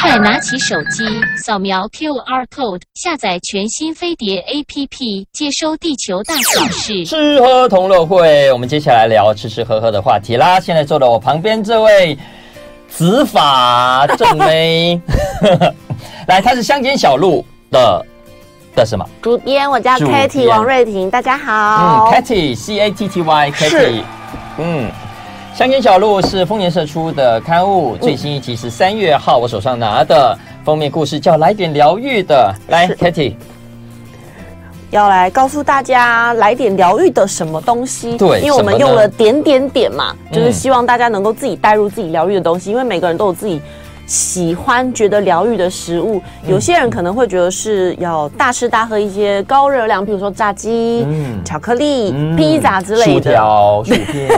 快拿起手机，扫描 QR code，下载全新飞碟 APP，接收地球大小事。吃喝同乐会，我们接下来聊吃吃喝喝的话题啦。现在坐在我旁边这位执法正妹，来，她是乡间小路的的什么？主编，我叫 Katy 王瑞婷，大家好。嗯，Katy C A T T Y，Katy，嗯。乡间小路是丰年社出的刊物，最新一期是三月号，我手上拿的封面故事叫《来点疗愈的》。来，Katy，要来告诉大家来点疗愈的什么东西？对，因为我们用了点点点嘛，就是希望大家能够自己带入自己疗愈的东西，因为每个人都有自己。喜欢觉得疗愈的食物，有些人可能会觉得是要大吃大喝一些高热量，比如说炸鸡、嗯、巧克力、嗯、披萨之类的，薯条、薯片。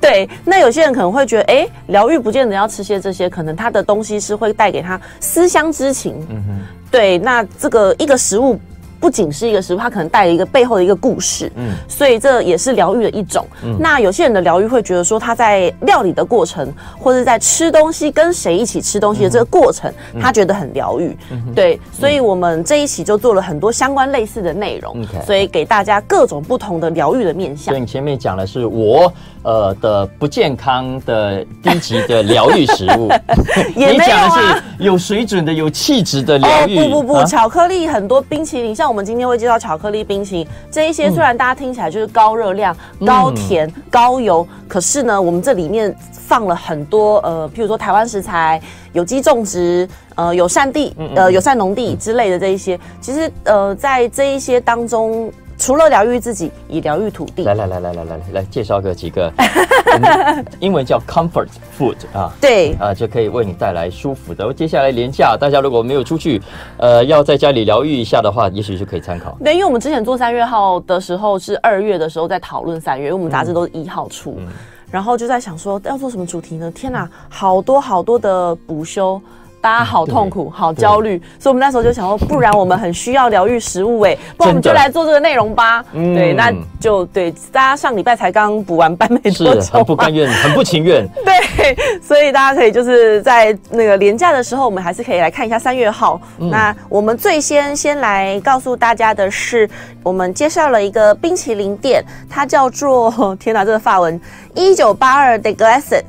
对，那有些人可能会觉得，哎、欸，疗愈不见得要吃些这些，可能他的东西是会带给他思乡之情。嗯哼，对，那这个一个食物。不仅是一个食物，它可能带了一个背后的一个故事，嗯，所以这也是疗愈的一种。嗯，那有些人的疗愈会觉得说，他在料理的过程，或者在吃东西，跟谁一起吃东西的这个过程，嗯、他觉得很疗愈。嗯，对，所以我们这一期就做了很多相关类似的内容，嗯，所以给大家各种不同的疗愈的面向。所以你前面讲的是我。呃的不健康的低级的疗愈食物，也没有啊、你讲的是有水准的、有气质的疗愈。哦不不不，啊、巧克力很多冰淇淋，像我们今天会介绍巧克力冰淇淋。这一些，虽然大家听起来就是高热量、嗯、高甜、高油，可是呢，我们这里面放了很多呃，譬如说台湾食材、有机种植、呃友善地、呃友善农地之类的这一些，其实呃在这一些当中。除了疗愈自己，以疗愈土地。来来来来来来来介绍个几个，英文叫 comfort food 啊，对啊，就可以为你带来舒服的。接下来连假，大家如果没有出去，呃，要在家里疗愈一下的话，也许就可以参考。对，因为我们之前做三月号的时候是二月的时候在讨论三月，因为我们杂志都是一号出，嗯、然后就在想说要做什么主题呢？天哪，好多好多的补休。大家好痛苦，好焦虑，所以我们那时候就想说，不然我们很需要疗愈食物哎，不然我们就来做这个内容吧。对，那就对，大家上礼拜才刚补完班没多久，很不甘愿，很不情愿。对，所以大家可以就是在那个连假的时候，我们还是可以来看一下三月号。那我们最先先来告诉大家的是，我们介绍了一个冰淇淋店，它叫做天哪，这个法文一九八二 de Glace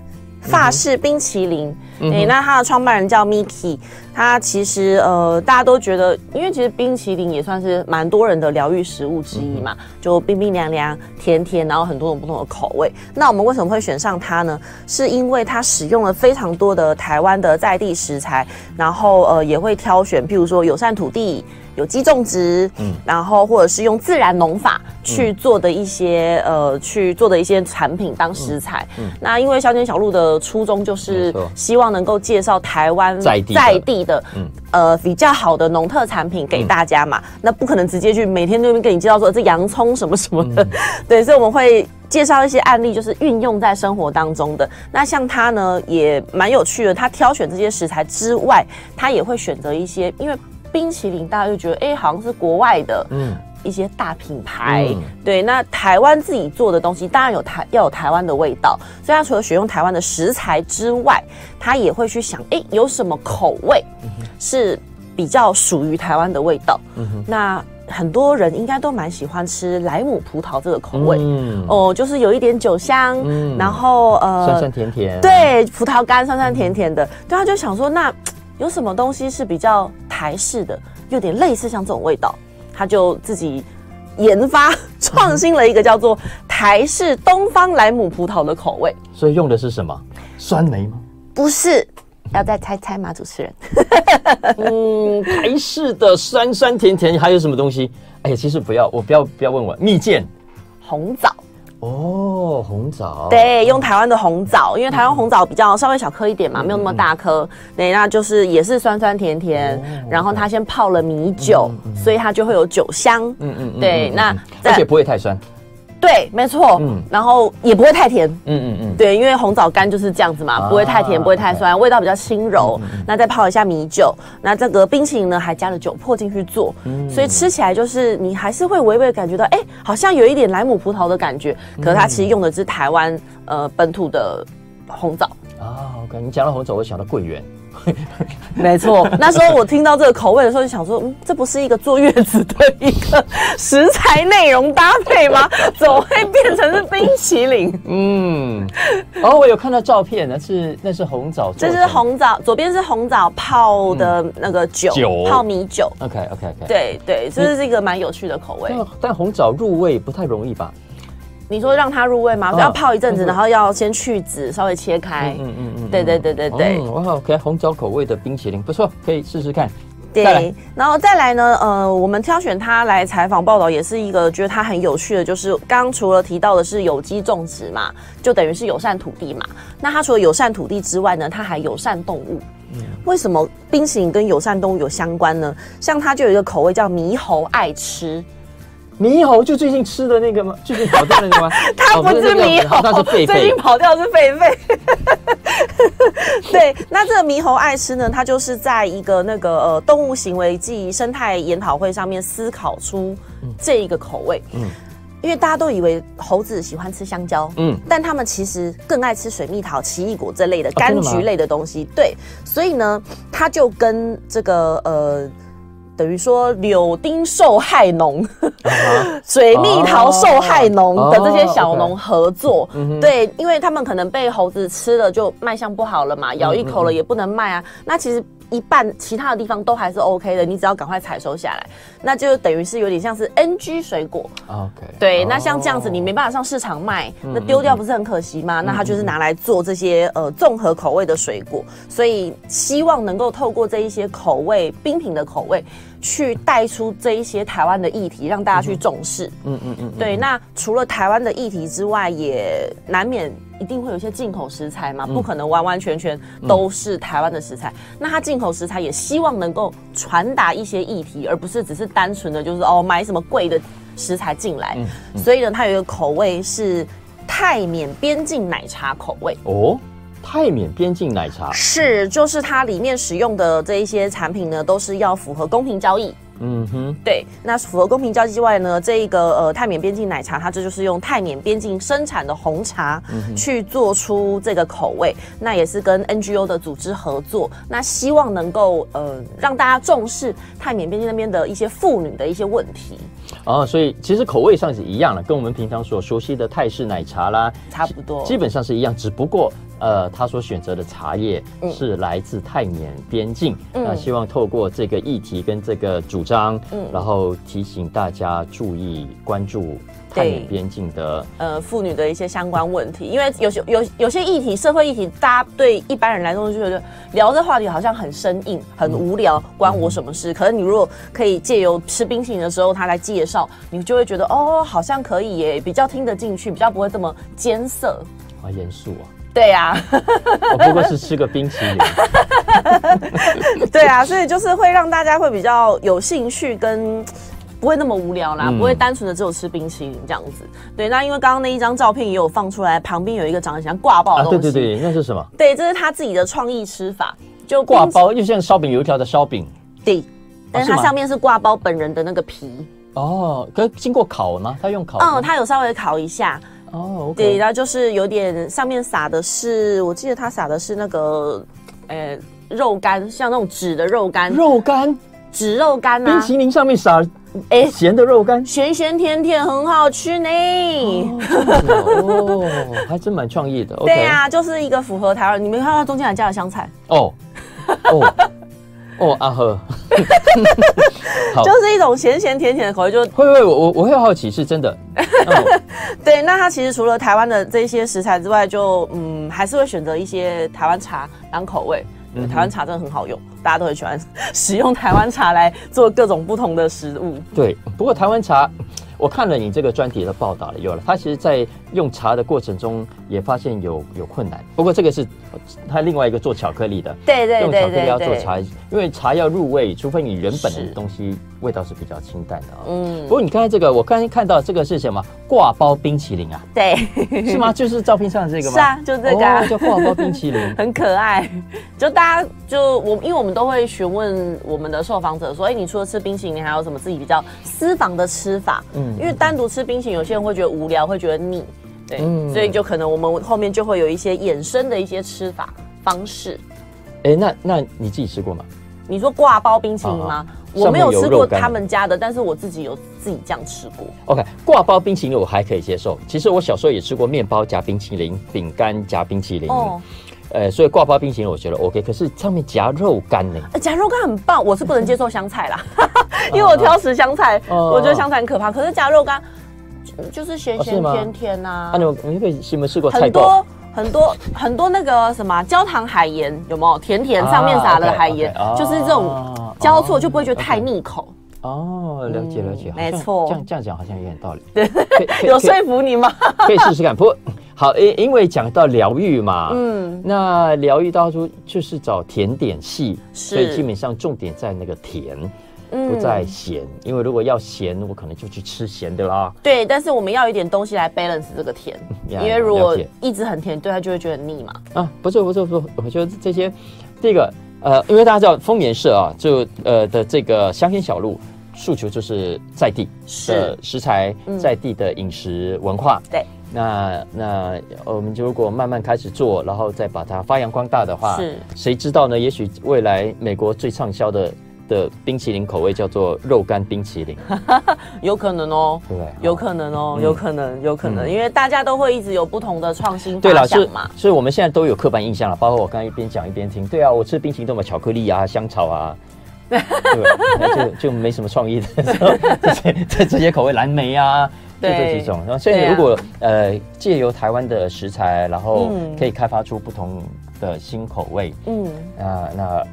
法式冰淇淋。哎、欸，那它的创办人叫 Miki，他其实呃，大家都觉得，因为其实冰淇淋也算是蛮多人的疗愈食物之一嘛，就冰冰凉凉、甜甜，然后很多种不同的口味。那我们为什么会选上它呢？是因为它使用了非常多的台湾的在地食材，然后呃，也会挑选，譬如说友善土地。有机种植，嗯，然后或者是用自然农法去做的一些、嗯、呃去做的一些产品当食材，嗯，嗯。那因为小间小路的初衷就是希望能够介绍台湾在地在地的，嗯，呃比较好的农特产品给大家嘛，嗯、那不可能直接去每天那边跟你介绍说这洋葱什么什么的，嗯、对，所以我们会介绍一些案例，就是运用在生活当中的。那像他呢也蛮有趣的，他挑选这些食材之外，他也会选择一些因为。冰淇淋，大家就觉得哎、欸，好像是国外的，嗯，一些大品牌，嗯、对。那台湾自己做的东西，当然有台要有台湾的味道，所以他除了选用台湾的食材之外，他也会去想，哎、欸，有什么口味是比较属于台湾的味道？那很多人应该都蛮喜欢吃莱姆葡萄这个口味，嗯，哦，就是有一点酒香，嗯，然后呃，酸酸甜甜，对，葡萄干酸酸甜甜的，对，他就想说那。有什么东西是比较台式的，有点类似像这种味道，他就自己研发创新了一个叫做台式东方莱姆葡萄的口味。所以用的是什么？酸梅吗？不是，要再猜猜吗？主持人？嗯，台式的酸酸甜甜还有什么东西？哎呀，其实不要，我不要不要问我蜜饯，红枣。哦，红枣，对，用台湾的红枣，因为台湾红枣比较稍微小颗一点嘛，没有那么大颗，对，那就是也是酸酸甜甜，然后它先泡了米酒，所以它就会有酒香，嗯嗯，对，那而且不会太酸。对，没错，嗯，然后也不会太甜，嗯嗯嗯，对，因为红枣干就是这样子嘛，不会太甜，不会太酸，味道比较轻柔。那再泡一下米酒，那这个冰淇淋呢还加了酒粕进去做，所以吃起来就是你还是会微微感觉到，哎，好像有一点莱姆葡萄的感觉，可是它其实用的是台湾呃本土的红枣。啊，OK，你讲到红枣，我想到桂圆。没错，那时候我听到这个口味的时候，就想说，嗯，这不是一个坐月子的一个食材内容搭配吗？怎么会变成是冰淇淋？嗯，哦，我有看到照片，那是那是红枣，这是红枣，左边是红枣泡的那个酒，嗯、酒泡米酒。OK OK OK，对对，这是一个蛮有趣的口味。但红枣入味不太容易吧？你说让它入味吗？要泡一阵子，然后要先去籽，稍微切开。嗯嗯嗯，对对对对对。哇，OK，红枣口味的冰淇淋不错，可以试试看。对，然后再来呢，呃，我们挑选它来采访报道，也是一个觉得它很有趣的，就是刚除了提到的是有机种植嘛，就等于是友善土地嘛。那它除了友善土地之外呢，它还友善动物。为什么冰淇淋跟友善动物有相关呢？像它就有一个口味叫猕猴爱吃。猕猴就最近吃的那个吗？最近跑掉的那个吗？它不是猕猴，它是狒狒。最近跑掉的是狒狒。对，那这个猕猴爱吃呢，它就是在一个那个呃动物行为暨生态研讨会上面思考出这一个口味。嗯，因为大家都以为猴子喜欢吃香蕉，嗯，但他们其实更爱吃水蜜桃、奇异果这类的柑橘类的东西。对，所以呢，它就跟这个呃。等于说柳丁受害农、水蜜桃受害农的这些小农合作，对，因为他们可能被猴子吃了就卖相不好了嘛，咬一口了也不能卖啊。那其实。一半其他的地方都还是 OK 的，你只要赶快采收下来，那就等于是有点像是 NG 水果。OK，对，那像这样子你没办法上市场卖，那丢掉不是很可惜吗？那它就是拿来做这些呃综合口味的水果，所以希望能够透过这一些口味冰品的口味，去带出这一些台湾的议题，让大家去重视。嗯嗯嗯，对。那除了台湾的议题之外，也难免。一定会有一些进口食材嘛，不可能完完全全都是台湾的食材。嗯、那它进口食材也希望能够传达一些议题，而不是只是单纯的就是哦买什么贵的食材进来。所以呢，它有一个口味是泰缅边境奶茶口味哦。泰缅边境奶茶是，就是它里面使用的这一些产品呢，都是要符合公平交易。嗯哼，对，那符合公平交易之外呢，这一个呃泰缅边境奶茶，它这就是用泰缅边境生产的红茶去做出这个口味，嗯、那也是跟 NGO 的组织合作，那希望能够呃让大家重视泰缅边境那边的一些妇女的一些问题。哦，所以其实口味上是一样的，跟我们平常所熟悉的泰式奶茶啦，差不多，基本上是一样，只不过。呃，他所选择的茶叶是来自泰缅边境，嗯、那希望透过这个议题跟这个主张，嗯，然后提醒大家注意关注泰缅边境的呃妇女的一些相关问题，因为有些有有些议题，社会议题，大家对一般人来说就觉得聊这话题好像很生硬、很无聊，关我什么事？嗯、可是你如果可以借由吃冰淇淋的时候，他来介绍，你就会觉得哦，好像可以耶，比较听得进去，比较不会这么艰涩好，严肃啊。对呀，我不过是吃个冰淇淋。对啊，所以就是会让大家会比较有兴趣，跟不会那么无聊啦，不会单纯的只有吃冰淇淋这样子。对，那因为刚刚那一张照片也有放出来，旁边有一个长得像挂包的东西。对对对，那是什么？对，这是他自己的创意吃法，就挂包，又像烧饼油条的烧饼。对，但是它上面是挂包本人的那个皮。哦，可是经过烤吗？他用烤？嗯，他有稍微烤一下。哦，okay、对，然后就是有点上面撒的是，我记得他撒的是那个，呃，肉干，像那种纸的肉干，肉干，纸肉干啊。冰淇淋上面撒，哎，咸的肉干，咸咸甜甜，很好吃呢。哦，哦，还真蛮创意的。对呀、啊，就是一个符合台湾，你没看到中间还加了香菜哦。哦。哦，阿呵，就是一种咸咸甜甜的口味，就会不会我我我会好奇是真的。对，那它其实除了台湾的这些食材之外，就嗯还是会选择一些台湾茶当口味。台湾茶真的很好用，大家都很喜欢使用台湾茶来做各种不同的食物。对，不过台湾茶。我看了你这个专题的报道了，有了。它其实，在用茶的过程中也发现有有困难。不过这个是他另外一个做巧克力的，对对对，对，用巧克力要做茶，因为茶要入味，除非你原本的东西味道是比较清淡的啊。嗯。不过你刚才这个，我刚才看到这个是什么？挂包冰淇淋啊？对，是吗？就是照片上的这个吗？是啊，就这个、啊哦，叫挂包冰淇淋，很可爱。就大家就我，因为我们都会询问我们的受访者说，哎，你除了吃冰淇淋，你还有什么自己比较私房的吃法？嗯，因为单独吃冰淇淋，有些人会觉得无聊，会觉得腻，对，嗯、所以就可能我们后面就会有一些衍生的一些吃法方式。哎，那那你自己吃过吗？你说挂包冰淇淋吗？啊、我没有吃过他们家的，但是我自己有自己这样吃过。OK，挂包冰淇淋我还可以接受。其实我小时候也吃过面包夹冰淇淋、饼干夹冰淇淋。哦，呃，所以挂包冰淇淋我觉得 OK。可是上面夹肉干呢？夹肉干很棒，我是不能接受香菜啦，因为我挑食香菜，哦、我觉得香菜很可怕。可是夹肉干就是咸咸甜甜呐、啊。那、啊、你你会有没有试过菜？很多。很多很多那个什么焦糖海盐有没有？甜甜上面撒了海盐，就是这种交错就不会觉得太腻口。哦，了解了解，没错。这样这样讲好像有点道理。对，有说服你吗？可以试试看。不过好，因因为讲到疗愈嘛，嗯，那疗愈当初就是找甜点系，所以基本上重点在那个甜。不再咸，因为如果要咸，我可能就去吃咸的啦。对，但是我们要一点东西来 balance 这个甜，因为如果一直很甜，对他就会觉得腻嘛。啊，不错不错不错，我觉得这些，第一个呃，因为大家知道丰年社啊，就呃的这个乡间小路诉求就是在地的食材，在地的饮食文化。对，那那我们就如果慢慢开始做，然后再把它发扬光大的话，是，谁知道呢？也许未来美国最畅销的。的冰淇淋口味叫做肉干冰淇淋，有可能哦，对，有可能哦，有可能，有可能，因为大家都会一直有不同的创新对了，是嘛，所以我们现在都有刻板印象了，包括我刚才一边讲一边听，对啊，我吃冰淇淋都有巧克力啊、香草啊，对，就就没什么创意的，这些这这些口味蓝莓啊，就这几种，然后所以如果呃借由台湾的食材，然后可以开发出不同的新口味，嗯，啊那。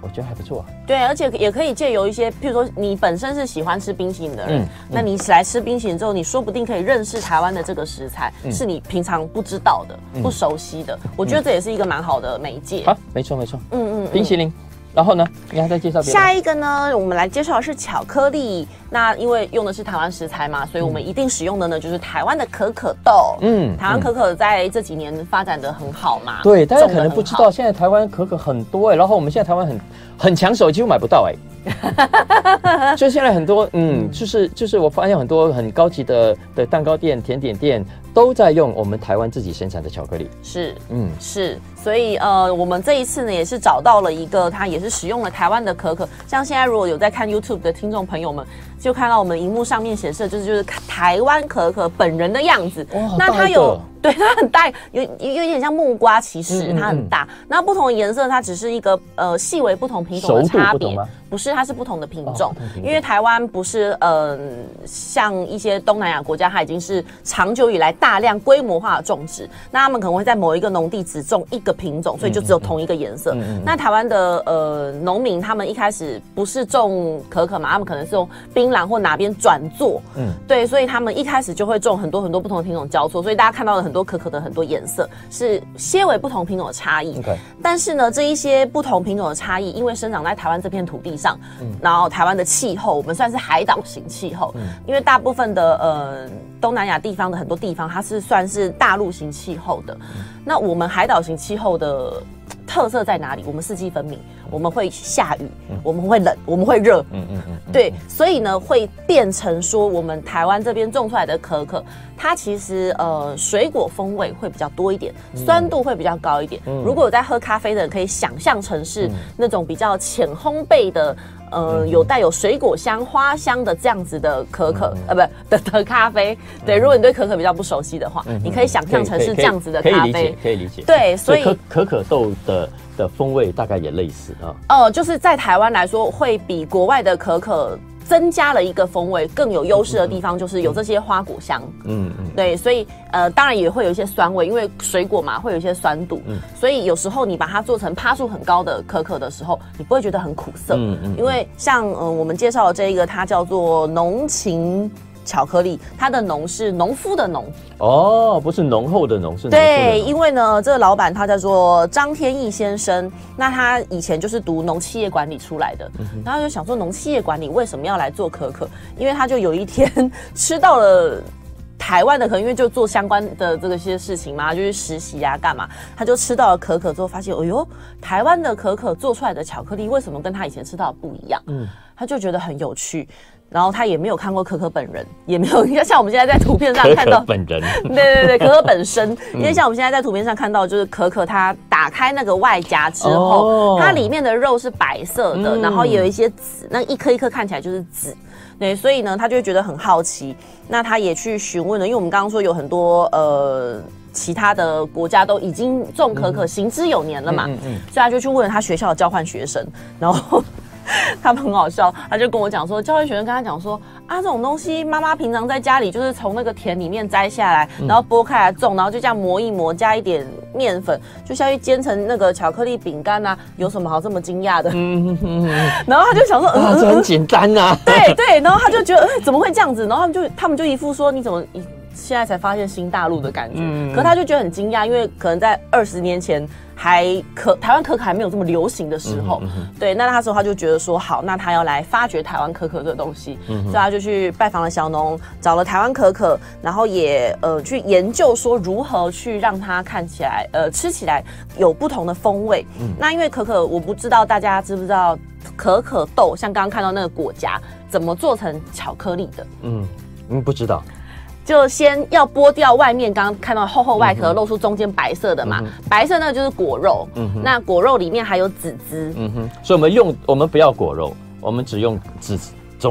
我觉得还不错啊。对，而且也可以借由一些，譬如说你本身是喜欢吃冰淇淋的人，嗯嗯、那你来吃冰淇淋之后，你说不定可以认识台湾的这个食材，嗯、是你平常不知道的、嗯、不熟悉的。我觉得这也是一个蛮好的媒介。好，没错没错。嗯嗯，嗯冰淇淋。然后呢，你还在介绍别的？下一个呢，我们来介绍的是巧克力。那因为用的是台湾食材嘛，所以我们一定使用的呢就是台湾的可可豆。嗯，台湾可可在这几年发展的很好嘛。对，大家可能不知道，现在台湾可可很多哎、欸，然后我们现在台湾很很抢手，几乎买不到哎、欸。所以现在很多，嗯，就是就是我发现很多很高级的的蛋糕店、甜点店。都在用我们台湾自己生产的巧克力，是，嗯，是，所以呃，我们这一次呢也是找到了一个，它也是使用了台湾的可可，像现在如果有在看 YouTube 的听众朋友们，就看到我们荧幕上面显示的就是就是台湾可可本人的样子，哇，那它有。对，它很大，有有有点像木瓜，其实它很大。那不同的颜色，它只是一个呃细微不同品种的差别，不是，它是不同的品种。因为台湾不是嗯、呃，像一些东南亚国家，它已经是长久以来大量规模化的种植，那他们可能会在某一个农地只种一个品种，所以就只有同一个颜色。那台湾的呃农民，他们一开始不是种可可嘛，他们可能是用槟榔或哪边转做，嗯，对，所以他们一开始就会种很多很多不同的品种交错，所以大家看到了很。多可可的很多颜色是些微不同品种的差异.但是呢，这一些不同品种的差异，因为生长在台湾这片土地上，嗯、然后台湾的气候，我们算是海岛型气候，嗯、因为大部分的呃东南亚地方的很多地方，它是算是大陆型气候的，嗯、那我们海岛型气候的。特色在哪里？我们四季分明，我们会下雨，我们会冷，我们会热，嗯嗯嗯，对，所以呢，会变成说，我们台湾这边种出来的可可，它其实呃水果风味会比较多一点，酸度会比较高一点。如果有在喝咖啡的人，可以想象成是那种比较浅烘焙的。呃，有带有水果香、花香的这样子的可可，呃，不 的的咖啡。对，如果你对可可比较不熟悉的话，你可以想象成是这样子的咖啡，可以理解，可以理解。对，所以可可豆的的风味大概也类似啊。哦，就是在台湾来说，会比国外的可可。增加了一个风味，更有优势的地方就是有这些花果香。嗯嗯，对，所以呃，当然也会有一些酸味，因为水果嘛，会有一些酸度。嗯，所以有时候你把它做成趴数很高的可可的时候，你不会觉得很苦涩。嗯嗯，因为像呃我们介绍的这一个，它叫做浓情。巧克力，它的农是农夫的农哦，不是浓厚的浓，是浓。对，因为呢，这个老板他叫做张天翼先生，那他以前就是读农企业管理出来的，嗯、然后就想说农企业管理为什么要来做可可？因为他就有一天吃到了台湾的可能，因为就做相关的这个些事情嘛，就是实习啊，干嘛，他就吃到了可可之后，发现，哎呦，台湾的可可做出来的巧克力为什么跟他以前吃到的不一样？嗯，他就觉得很有趣。然后他也没有看过可可本人，也没有像我们现在在图片上看到可可本人，对对对，可可本身，因为像我们现在在图片上看到，就是可可它打开那个外夹之后，哦、它里面的肉是白色的，嗯、然后也有一些籽，那一颗一颗看起来就是籽，对，所以呢，他就会觉得很好奇，那他也去询问了，因为我们刚刚说有很多呃其他的国家都已经种可可行之有年了嘛，嗯嗯嗯嗯、所以他就去问了他学校的交换学生，然后。他们很好笑，他就跟我讲说，教会学生跟他讲说啊，这种东西妈妈平常在家里就是从那个田里面摘下来，然后剥开来种，然后就这样磨一磨，加一点面粉，就下去煎成那个巧克力饼干啊，有什么好这么惊讶的？嗯嗯嗯。然后他就想说，嗯，这很简单啊。对对，然后他就觉得，哎，怎么会这样子？然后他们就他们就一副说，你怎么现在才发现新大陆的感觉？嗯。可他就觉得很惊讶，因为可能在二十年前。还可台湾可可还没有这么流行的时候，嗯嗯、对，那那时候他就觉得说好，那他要来发掘台湾可可这个东西，嗯、所以他就去拜访了小农，找了台湾可可，然后也呃去研究说如何去让它看起来呃吃起来有不同的风味。嗯、那因为可可，我不知道大家知不知道可可豆，像刚刚看到那个果荚怎么做成巧克力的？嗯，嗯，不知道。就先要剥掉外面刚刚看到厚厚外壳，露出中间白色的嘛，嗯、白色那个就是果肉，嗯、那果肉里面还有籽汁，嗯哼，所以我们用我们不要果肉，我们只用籽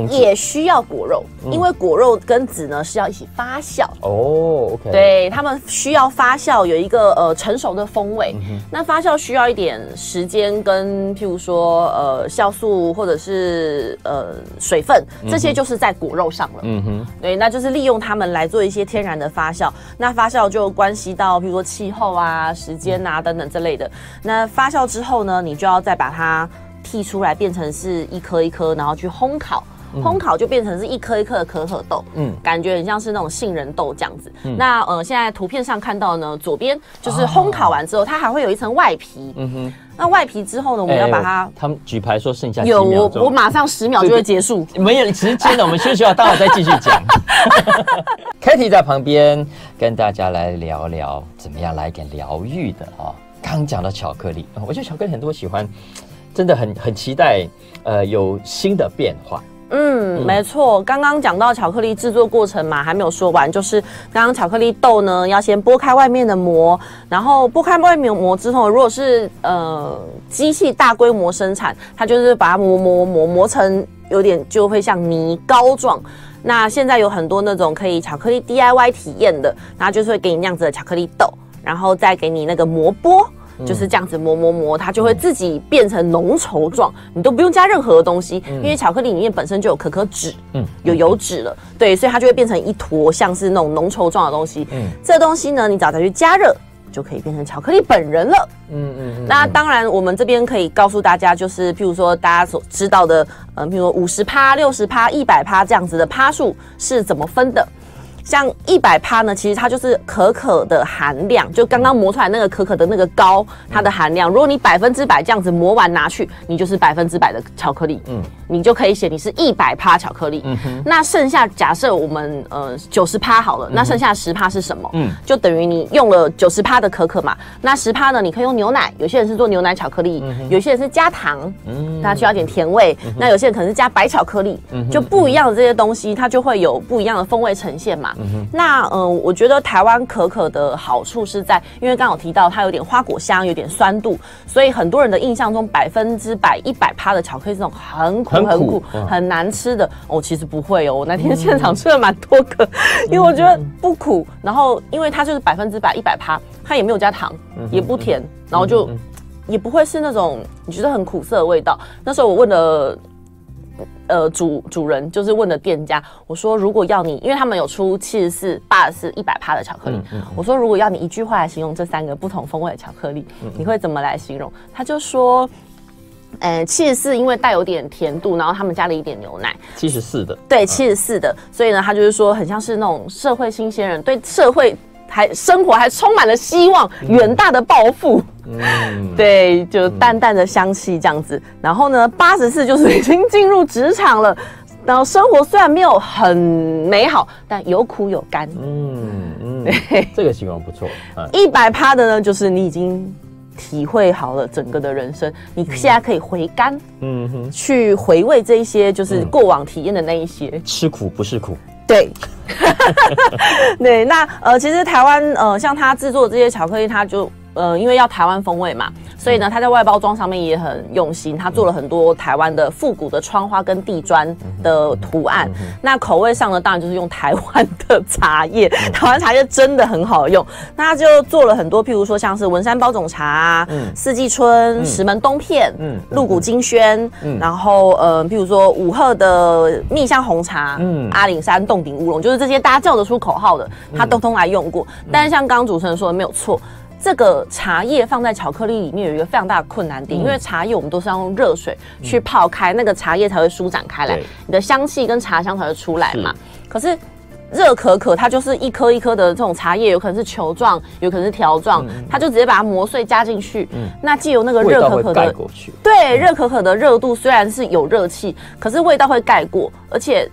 汁。也需要果肉，因为果肉跟籽呢是要一起发酵哦。OK，对，他们需要发酵，有一个呃成熟的风味。嗯、那发酵需要一点时间，跟譬如说呃酵素或者是呃水分，这些就是在果肉上了。嗯哼，对，那就是利用它们来做一些天然的发酵。那发酵就关系到譬如说气候啊、时间啊等等之类的。那发酵之后呢，你就要再把它剔出来，变成是一颗一颗，然后去烘烤。烘烤就变成是一颗一颗的可可豆，嗯，感觉很像是那种杏仁豆这样子。嗯、那呃，现在图片上看到呢，左边就是烘烤完之后，哦、它还会有一层外皮。嗯哼，那外皮之后呢，我们要把它。欸、他们举牌说剩下。有我，我马上十秒就会结束。没有时间了，我们休息完，待会再继续讲。Kitty 在旁边跟大家来聊聊，怎么样来点疗愈的啊？刚讲到巧克力，我觉得巧克力很多喜欢，真的很很期待，呃，有新的变化。嗯，没错，刚刚讲到巧克力制作过程嘛，还没有说完，就是刚刚巧克力豆呢，要先剥开外面的膜，然后剥开外面膜之后，如果是呃机器大规模生产，它就是把它磨磨磨磨成有点就会像泥膏状。那现在有很多那种可以巧克力 DIY 体验的，那就是会给你那样子的巧克力豆，然后再给你那个磨波。就是这样子磨磨磨，它就会自己变成浓稠状，你都不用加任何的东西，因为巧克力里面本身就有可可脂，嗯，有油脂了，对，所以它就会变成一坨像是那种浓稠状的东西。嗯，这东西呢，你只要再去加热，就可以变成巧克力本人了。嗯嗯。那当然，我们这边可以告诉大家，就是譬如说大家所知道的，嗯，譬如说五十趴、六十趴、一百趴这样子的趴数是怎么分的。像一百趴呢，其实它就是可可的含量，就刚刚磨出来那个可可的那个膏，它的含量。如果你百分之百这样子磨完拿去，你就是百分之百的巧克力，嗯，你就可以写你是一百趴巧克力。嗯哼。那剩下假设我们呃九十趴好了，那剩下十趴是什么？嗯，就等于你用了九十趴的可可嘛。那十趴呢，你可以用牛奶，有些人是做牛奶巧克力，有些人是加糖，嗯，它需要点甜味。那有些人可能是加白巧克力，嗯就不一样的这些东西，它就会有不一样的风味呈现嘛。嗯、那嗯、呃，我觉得台湾可可的好处是在，因为刚刚有提到它有点花果香，有点酸度，所以很多人的印象中百分之百一百趴的巧克力是那种很苦很苦，很，难吃的。哦，其实不会哦，我那天现场吃了蛮多个，嗯、因为我觉得不苦，然后因为它就是百分之百一百趴，它也没有加糖，也不甜，然后就也不会是那种你觉得很苦涩的味道。那时候我问了。呃，主主人就是问的店家，我说如果要你，因为他们有出七十四、八十四、一百帕的巧克力，嗯嗯、我说如果要你一句话来形容这三个不同风味的巧克力，嗯、你会怎么来形容？他就说，呃，七十四因为带有点甜度，然后他们加了一点牛奶，七十四的，对，七十四的，所以呢，他就是说很像是那种社会新鲜人，对社会还生活还充满了希望，远大的抱负。嗯，对，就淡淡的香气这样子。嗯、然后呢，八十四就是已经进入职场了，然后生活虽然没有很美好，但有苦有甘。嗯嗯，嗯对，这个形容不错。一百趴的呢，就是你已经体会好了整个的人生，你现在可以回甘，嗯哼，去回味这一些就是过往体验的那一些，吃苦不是苦。对，对，那呃，其实台湾呃，像他制作这些巧克力，他就。呃，因为要台湾风味嘛，所以呢，它在外包装上面也很用心，它做了很多台湾的复古的窗花跟地砖的图案。那口味上呢，当然就是用台湾的茶叶，台湾茶叶真的很好用。那他就做了很多，譬如说像是文山包种茶、四季春、石门冬片、鹿谷金萱，然后呃，譬如说五鹤的蜜香红茶、阿里山洞顶乌龙，就是这些大家叫得出口号的，他都通来用过。但是像刚刚主持人说的没有错。这个茶叶放在巧克力里面有一个非常大的困难点，因为茶叶我们都是要用热水去泡开，那个茶叶才会舒展开来，你的香气跟茶香才会出来嘛。可是热可可它就是一颗一颗的这种茶叶，有可能是球状，有可能是条状，它就直接把它磨碎加进去。那既有那个热可可的，对，热可可的热度虽然是有热气，可是味道会盖过，而且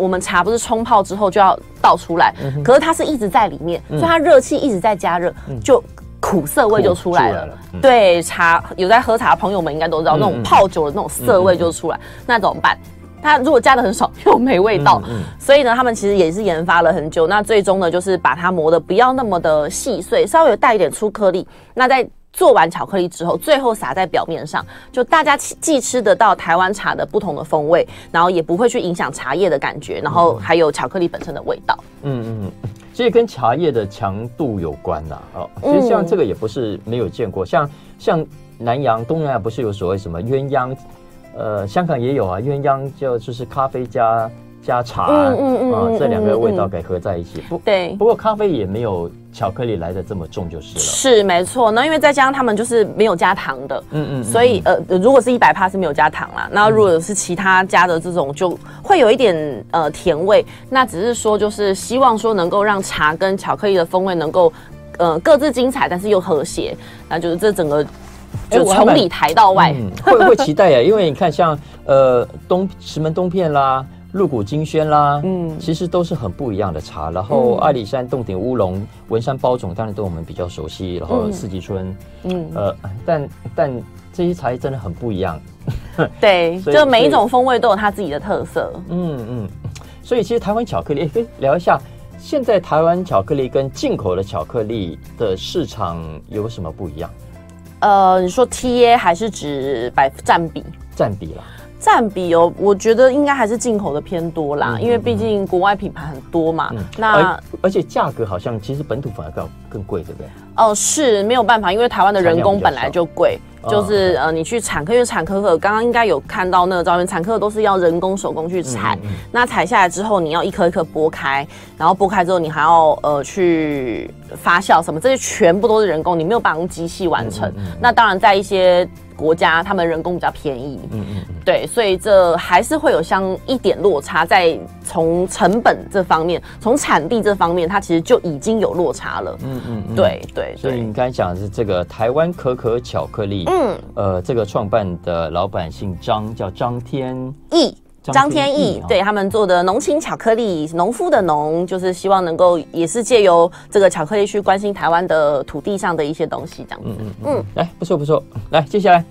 我们茶不是冲泡之后就要倒出来，可是它是一直在里面，所以它热气一直在加热，就。苦涩味就出来了，来了。嗯、对，茶有在喝茶的朋友们应该都知道，嗯、那种泡久的那种涩味就出来，嗯、那怎么办？它如果加的很少又没味道，嗯嗯、所以呢，他们其实也是研发了很久，那最终呢，就是把它磨的不要那么的细碎，稍微有带一点粗颗粒，那在。做完巧克力之后，最后撒在表面上，就大家既吃得到台湾茶的不同的风味，然后也不会去影响茶叶的感觉，然后还有巧克力本身的味道。嗯嗯嗯，所以跟茶叶的强度有关呐。哦，其实像这个也不是没有见过，像像南洋、东南亚不是有所谓什么鸳鸯？呃，香港也有啊，鸳鸯就就是咖啡加加茶，嗯嗯嗯，这两个味道给合在一起。不，对，不过咖啡也没有。巧克力来的这么重就是了，是没错。那因为再加上他们就是没有加糖的，嗯嗯，所以呃，如果是一百帕是没有加糖啦。那如果是其他加的这种，就会有一点呃甜味。那只是说就是希望说能够让茶跟巧克力的风味能够呃各自精彩，但是又和谐。那就是这整个就从里抬到外，嗯、会不会期待呀？因为你看像呃东石门东片啦。鹿谷金萱啦，嗯，其实都是很不一样的茶。然后阿里山洞顶乌龙、文山包种，当然对我们比较熟悉。然后四季春，嗯，呃，但但这些茶叶真的很不一样。对，就每一种风味都有它自己的特色。嗯嗯，所以其实台湾巧克力，可以聊一下，现在台湾巧克力跟进口的巧克力的市场有什么不一样？呃，你说 TA 还是指百占比？占比啦。占比哦，我觉得应该还是进口的偏多啦，嗯、因为毕竟国外品牌很多嘛。嗯、那而，而且价格好像其实本土反而更更贵，对不对？哦，是没有办法，因为台湾的人工本来就贵，就是呃，你去产科，因为产科可刚刚应该有看到那个照片，产可可都是要人工手工去采，那采下来之后，你要一颗一颗剥开，然后剥开之后，你还要呃去发酵什么，这些全部都是人工，你没有办法用机器完成。那当然，在一些国家，他们人工比较便宜，嗯嗯，对，所以这还是会有相一点落差，在从成本这方面，从产地这方面，它其实就已经有落差了，嗯嗯，嗯。对对。所以你刚才讲的是这个台湾可可巧克力，嗯，呃，这个创办的老板姓张，叫张天。义。张天翼，对他们做的浓情巧克力，农夫的农，就是希望能够也是借由这个巧克力去关心台湾的土地上的一些东西，这样子。嗯嗯嗯，来，不错不错，来，接下来，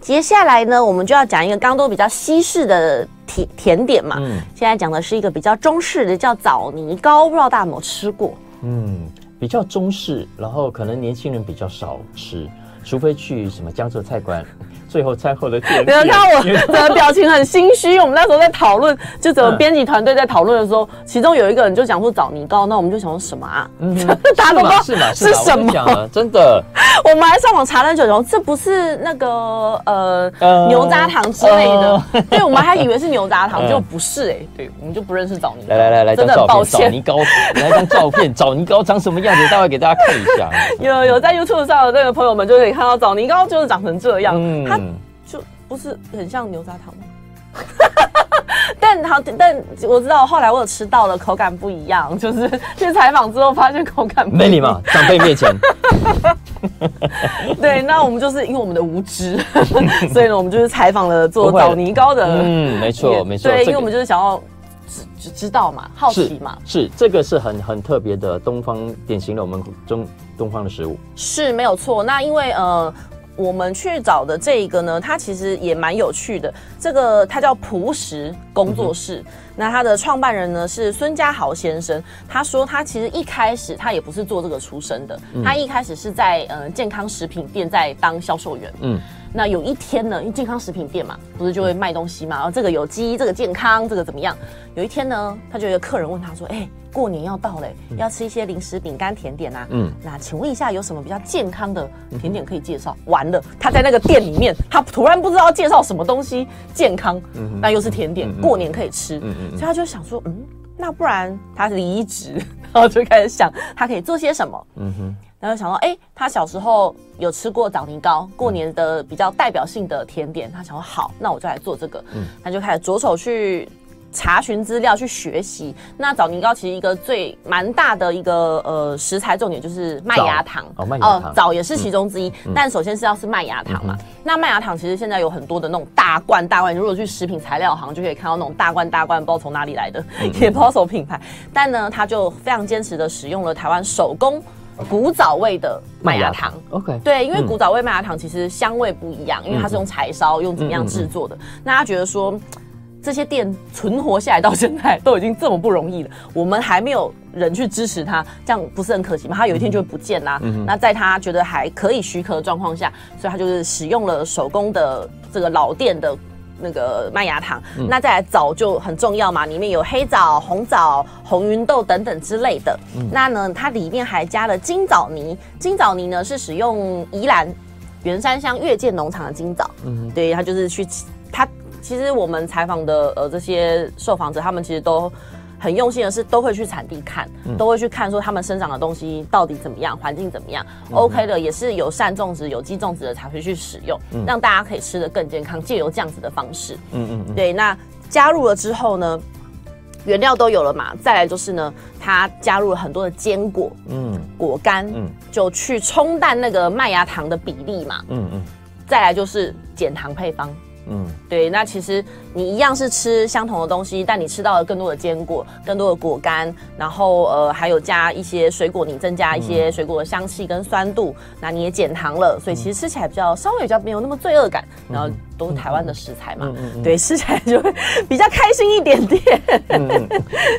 接下来呢，我们就要讲一个刚刚都比较西式的甜甜点嘛，嗯，现在讲的是一个比较中式的，叫枣泥糕，不知道大家有没有吃过？嗯，比较中式，然后可能年轻人比较少吃，除非去什么江浙菜馆。最后餐后的甜点，你看我 的表情很心虚。我们那时候在讨论，就整个编辑团队在讨论的时候，其中有一个人就讲说枣泥糕，那我们就想说什么啊？大家都是嘛是什么？真的，我们还上网查了久久，这不是那个呃牛轧糖之类的，对，我们还以为是牛轧糖，就不是哎，对，我们就不认识枣泥糕。来来来来，真的很抱歉，枣泥糕，来张照片，枣泥糕长什么样子？待会给大家看一下。有有在 YouTube 上的那个朋友们就可以看到枣泥糕就是长成这样，嗯。嗯，就不是很像牛轧糖吗？但好，但我知道后来我有吃到了，口感不一样。就是去采访之后发现口感不一样。没礼貌，长辈面前。对，那我们就是因为我们的无知，所以呢，我们就是采访了做枣泥糕的。嗯，没错，没错。对，因为我们就是想要。知知道嘛，好奇嘛。是，是这个是很很特别的东方典型的我们中东方的食物，是没有错。那因为呃。我们去找的这一个呢，它其实也蛮有趣的。这个它叫朴实工作室，嗯、那它的创办人呢是孙家豪先生。他说他其实一开始他也不是做这个出身的，嗯、他一开始是在呃健康食品店在当销售员。嗯。那有一天呢，因为健康食品店嘛，不是就会卖东西嘛，然后这个有机，这个健康，这个怎么样？有一天呢，他就有客人问他说：“哎、欸，过年要到了，嗯、要吃一些零食、饼干、甜点啊。嗯，那请问一下，有什么比较健康的甜点可以介绍？”完了，他在那个店里面，他突然不知道介绍什么东西健康，那又是甜点，过年可以吃，所以他就想说：“嗯，那不然他离职，然后就开始想他可以做些什么。”嗯哼。然后想到，哎，他小时候有吃过枣泥糕，过年的比较代表性的甜点。他想说，好，那我就来做这个。嗯，他就开始着手去查询资料，去学习。那枣泥糕其实一个最蛮大的一个呃食材重点就是麦芽糖哦，麦芽糖，枣也是其中之一。嗯、但首先是要是麦芽糖嘛。嗯、那麦芽糖其实现在有很多的那种大罐大罐，如果去食品材料行就可以看到那种大罐大罐，不知道从哪里来的，嗯、也不知道什么品牌。但呢，他就非常坚持的使用了台湾手工。古早味的麦芽糖，OK，对，因为古早味麦芽糖其实香味不一样，因为它是用柴烧，用怎么样制作的。那他觉得说，这些店存活下来到现在都已经这么不容易了，我们还没有人去支持它，这样不是很可惜吗？他有一天就会不见啦。那在他觉得还可以许可的状况下，所以他就是使用了手工的这个老店的。那个麦芽糖，嗯、那再来枣就很重要嘛，里面有黑枣、红枣、红芸豆等等之类的。嗯、那呢，它里面还加了金枣泥，金枣泥呢是使用宜兰圆山乡月见农场的金枣。嗯，对，它就是去，它其实我们采访的呃这些受访者，他们其实都。很用心的是，都会去产地看，嗯、都会去看说他们生长的东西到底怎么样，环境怎么样。嗯、OK 的，也是友善种植、有机种植的才会去使用，嗯、让大家可以吃的更健康，借由这样子的方式。嗯嗯，嗯对。那加入了之后呢，原料都有了嘛，再来就是呢，它加入了很多的坚果，嗯，果干，嗯，就去冲淡那个麦芽糖的比例嘛，嗯嗯，再来就是减糖配方。嗯，对，那其实你一样是吃相同的东西，但你吃到了更多的坚果、更多的果干，然后呃还有加一些水果，你增加一些水果的香气跟酸度，嗯、那你也减糖了，所以其实吃起来比较稍微比较没有那么罪恶感，嗯、然后都是台湾的食材嘛，嗯对，吃起来就会比较开心一点点。嗯，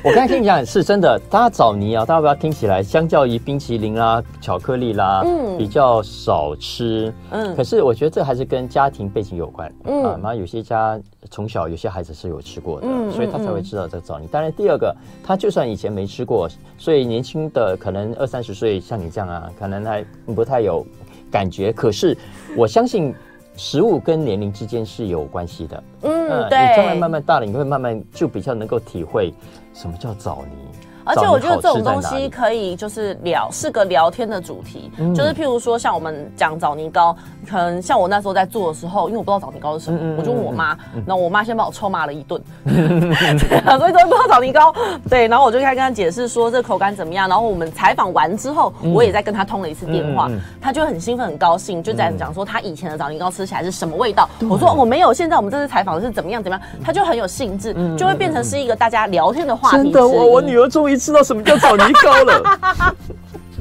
我刚才听你讲是真的，大家枣泥啊，大家不要听起来，相较于冰淇淋啦、巧克力啦，嗯，比较少吃，嗯，可是我觉得这还是跟家庭背景有关，嗯。那，有些家从小有些孩子是有吃过的，嗯、所以他才会知道这个枣泥。当然，第二个，他就算以前没吃过，所以年轻的可能二三十岁像你这样啊，可能还不太有感觉。可是我相信，食物跟年龄之间是有关系的。嗯，嗯对。你将来慢慢大了，你会慢慢就比较能够体会什么叫枣泥。而且我觉得这种东西可以就是聊，是个聊天的主题。嗯、就是譬如说，像我们讲枣泥糕，可能像我那时候在做的时候，因为我不知道枣泥糕是什么，嗯、我就问我妈，然后我妈先把我臭骂了一顿，所以都不知道枣泥糕。对，然后我就开始跟她解释说这口感怎么样。然后我们采访完之后，我也在跟她通了一次电话，她就很兴奋很高兴，就在讲说她以前的枣泥糕吃起来是什么味道。我说我没有，现在我们这次采访的是怎么样怎么样，她就很有兴致，就会变成是一个大家聊天的话题。真的，我我女儿终于。知道什么叫枣泥糕了。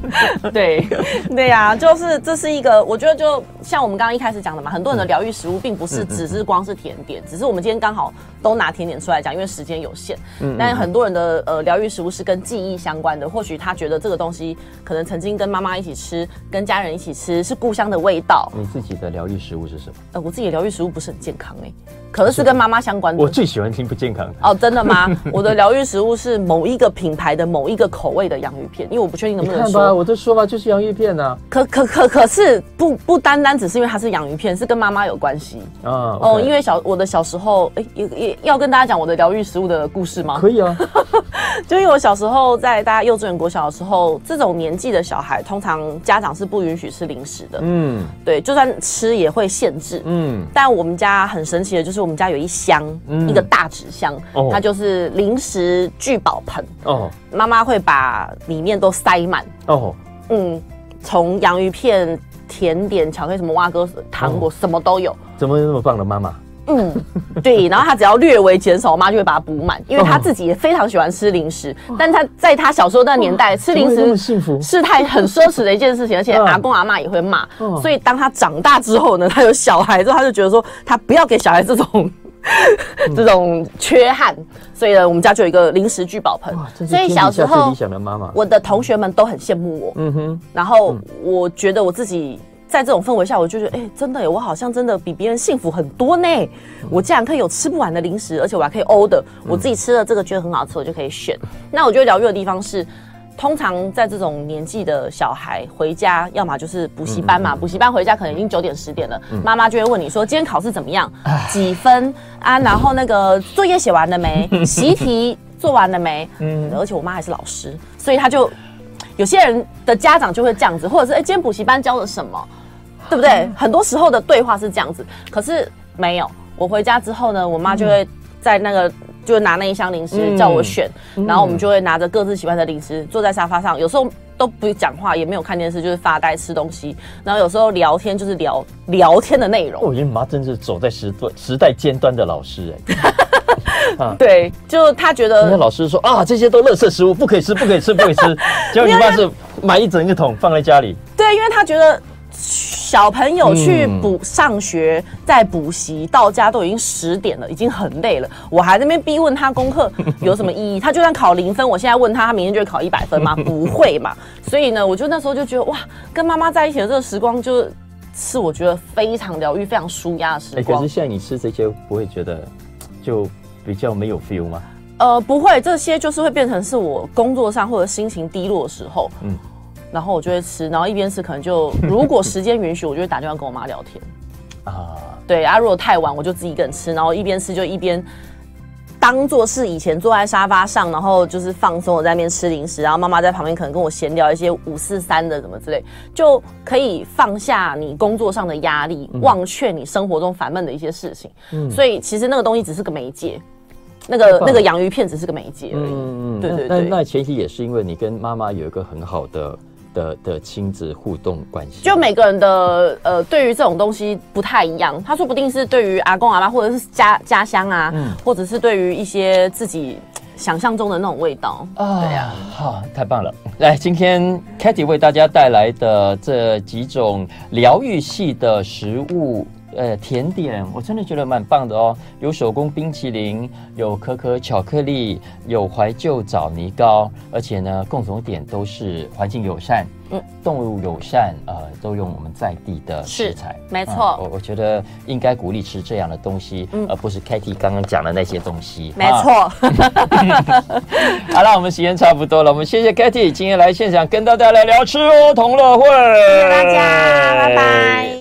对，对呀、啊，就是这是一个，我觉得就像我们刚刚一开始讲的嘛，很多人的疗愈食物并不是只是光是甜点，只是我们今天刚好都拿甜点出来讲，因为时间有限。嗯，但很多人的呃疗愈食物是跟记忆相关的，或许他觉得这个东西可能曾经跟妈妈一起吃，跟家人一起吃，是故乡的味道。你自己的疗愈食物是什么？呃，我自己的疗愈食物不是很健康哎、欸，可是是跟妈妈相关的。我最喜欢听不健康的。哦，真的吗？我的疗愈食物是某一个品牌的某一个口味的洋芋片，因为我不确定能不能说。我的说法就是。洋芋片呢？可可可可是不不单单只是因为它是洋芋片，是跟妈妈有关系啊。哦，因为小我的小时候，哎，也也要跟大家讲我的疗愈食物的故事吗？可以啊，就因为我小时候在大家幼稚园、国小的时候，这种年纪的小孩，通常家长是不允许吃零食的。嗯，对，就算吃也会限制。嗯，但我们家很神奇的就是，我们家有一箱，一个大纸箱，它就是零食聚宝盆。哦，妈妈会把里面都塞满。哦。嗯，从洋芋片、甜点、巧克力、什么蛙哥、糖果，什么都有。怎么那么棒的妈妈？嗯，对。然后他只要略微减少，我妈就会把它补满，因为他自己也非常喜欢吃零食。但他在他小时候那个年代，吃零食是太很奢侈的一件事情，而且阿公阿妈也会骂。所以当他长大之后呢，他有小孩之后，他就觉得说他不要给小孩这种。这种缺憾，所以呢，我们家就有一个零食聚宝盆。所以小时候，我的同学们都很羡慕我。嗯哼。然后我觉得我自己在这种氛围下，我就觉得，哎，真的耶，我好像真的比别人幸福很多呢。我竟然可以有吃不完的零食，而且我还可以 order。我自己吃了这个觉得很好吃，我就可以选。那我觉得疗愈的地方是。通常在这种年纪的小孩回家，要么就是补习班嘛，补习班回家可能已经九点十点了，妈妈就会问你说：“今天考试怎么样？几分啊？然后那个作业写完了没？习题做完了没？”嗯，而且我妈还是老师，所以她就有些人的家长就会这样子，或者是哎，今天补习班教了什么，对不对？很多时候的对话是这样子，可是没有。我回家之后呢，我妈就会在那个。就拿那一箱零食叫我选，嗯、然后我们就会拿着各自喜欢的零食坐在沙发上，有时候都不讲话，也没有看电视，就是发呆吃东西。然后有时候聊天，就是聊聊天的内容。我觉得你妈真是走在时段时代尖端的老师哎、欸。啊、对，就他觉得，那老师说啊，这些都垃圾食物，不可以吃，不可以吃，不可以吃。结果你爸是买一整个桶放在家里。对，因为他觉得。小朋友去补上学，再补习，到家都已经十点了，已经很累了。我还在那边逼问他功课有什么意义？他就算考零分，我现在问他，他明天就会考一百分吗？不会嘛。所以呢，我就那时候就觉得哇，跟妈妈在一起的这个时光，就是我觉得非常疗愈、非常舒压的时光。可是现在你吃这些，不会觉得就比较没有 feel 吗？呃，不会，这些就是会变成是我工作上或者心情低落的时候，嗯。然后我就会吃，然后一边吃可能就，如果时间允许，我就会打电话跟我妈聊天。啊，对啊，如果太晚，我就自己一个人吃，然后一边吃就一边当做是以前坐在沙发上，然后就是放松，我在那边吃零食，然后妈妈在旁边可能跟我闲聊一些五四三的什么之类，就可以放下你工作上的压力，忘却你生活中烦闷的一些事情。嗯，所以其实那个东西只是个媒介，那个那个洋芋片只是个媒介而已。嗯嗯，对对对。那那前提也是因为你跟妈妈有一个很好的。的的亲子互动关系，就每个人的呃，对于这种东西不太一样。他说不定是对于阿公阿妈，或者是家家乡啊，嗯，或者是对于一些自己想象中的那种味道。啊，对呀，好，太棒了！来，今天 Katy 为大家带来的这几种疗愈系的食物。呃，甜点我真的觉得蛮棒的哦，有手工冰淇淋，有可可巧克力，有怀旧枣泥糕，而且呢，共同点都是环境友善，嗯，动物友善，呃，都用我们在地的食材，没错。我、嗯、我觉得应该鼓励吃这样的东西，嗯、而不是 Katy 刚刚讲的那些东西，没错。好了，我们时间差不多了，我们谢谢 Katy 今天来现场跟大家来聊吃哦同乐会，谢谢大家，拜拜。